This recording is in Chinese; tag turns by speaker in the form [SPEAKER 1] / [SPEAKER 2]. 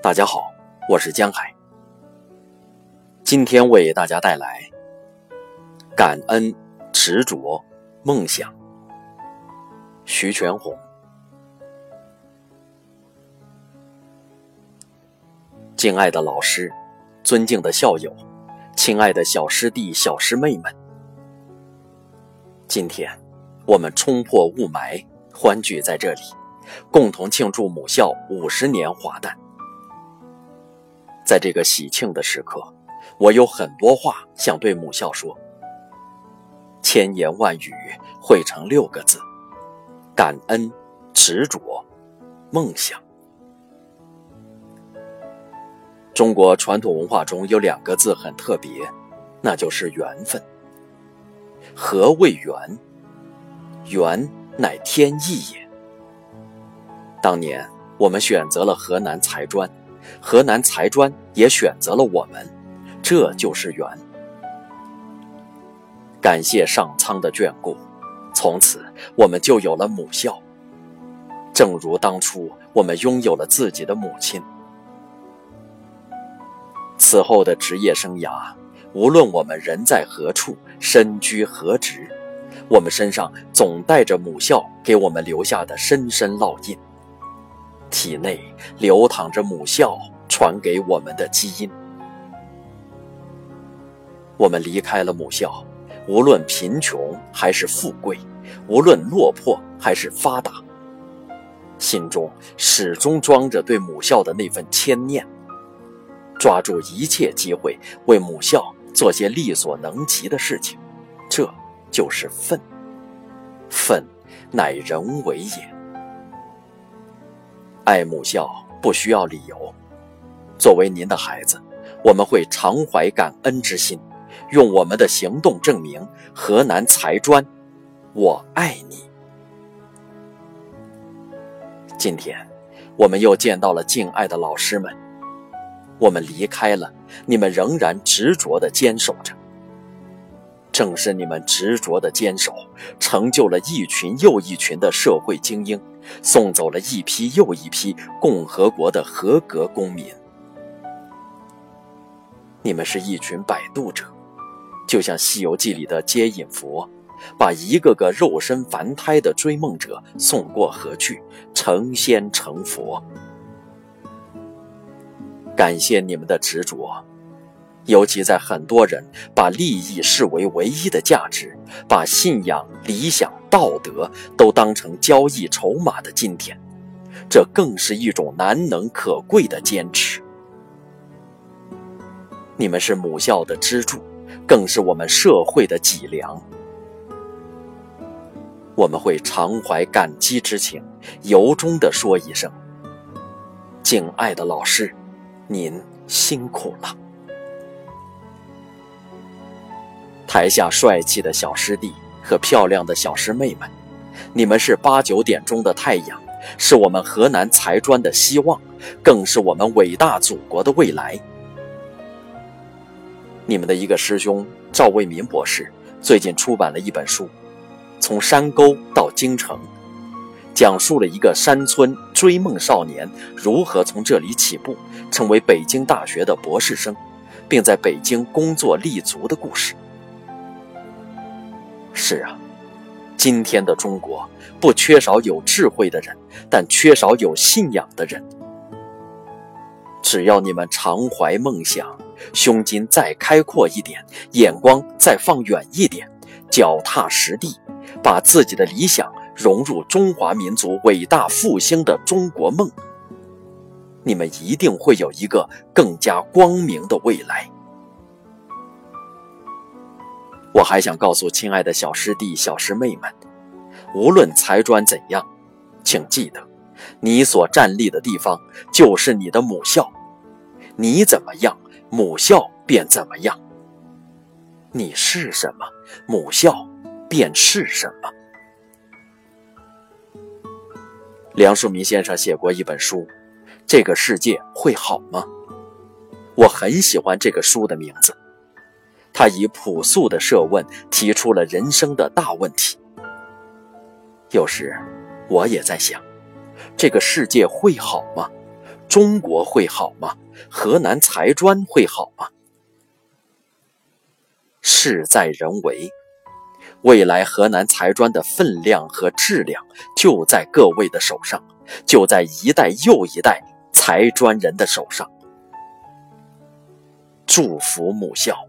[SPEAKER 1] 大家好，我是江海。今天为大家带来感恩、执着、梦想。徐全红，敬爱的老师，尊敬的校友，亲爱的小师弟、小师妹们，今天我们冲破雾霾，欢聚在这里，共同庆祝母校五十年华诞。在这个喜庆的时刻，我有很多话想对母校说。千言万语汇成六个字：感恩、执着、梦想。中国传统文化中有两个字很特别，那就是缘分。何谓缘？缘乃天意也。当年我们选择了河南财专。河南财专也选择了我们，这就是缘。感谢上苍的眷顾，从此我们就有了母校。正如当初我们拥有了自己的母亲。此后的职业生涯，无论我们人在何处，身居何职，我们身上总带着母校给我们留下的深深烙印。体内流淌着母校传给我们的基因。我们离开了母校，无论贫穷还是富贵，无论落魄还是发达，心中始终装着对母校的那份牵念，抓住一切机会为母校做些力所能及的事情，这就是愤。愤，乃人为也。爱母校不需要理由。作为您的孩子，我们会常怀感恩之心，用我们的行动证明河南财专，我爱你。今天，我们又见到了敬爱的老师们，我们离开了，你们仍然执着地坚守着。正是你们执着的坚守，成就了一群又一群的社会精英。送走了一批又一批共和国的合格公民。你们是一群摆渡者，就像《西游记》里的接引佛，把一个个肉身凡胎的追梦者送过河去，成仙成佛。感谢你们的执着。尤其在很多人把利益视为唯一的价值，把信仰、理想、道德都当成交易筹码的今天，这更是一种难能可贵的坚持。你们是母校的支柱，更是我们社会的脊梁。我们会常怀感激之情，由衷地说一声：“敬爱的老师，您辛苦了。”台下帅气的小师弟和漂亮的小师妹们，你们是八九点钟的太阳，是我们河南财专的希望，更是我们伟大祖国的未来。你们的一个师兄赵卫民博士最近出版了一本书，《从山沟到京城》，讲述了一个山村追梦少年如何从这里起步，成为北京大学的博士生，并在北京工作立足的故事。是啊，今天的中国不缺少有智慧的人，但缺少有信仰的人。只要你们常怀梦想，胸襟再开阔一点，眼光再放远一点，脚踏实地，把自己的理想融入中华民族伟大复兴的中国梦，你们一定会有一个更加光明的未来。我还想告诉亲爱的小师弟、小师妹们，无论财专怎样，请记得，你所站立的地方就是你的母校，你怎么样，母校便怎么样。你是什么，母校便是什么。梁漱溟先生写过一本书，《这个世界会好吗》？我很喜欢这个书的名字。他以朴素的设问提出了人生的大问题。有时，我也在想，这个世界会好吗？中国会好吗？河南财专会好吗？事在人为，未来河南财专的分量和质量就在各位的手上，就在一代又一代财专人的手上。祝福母校。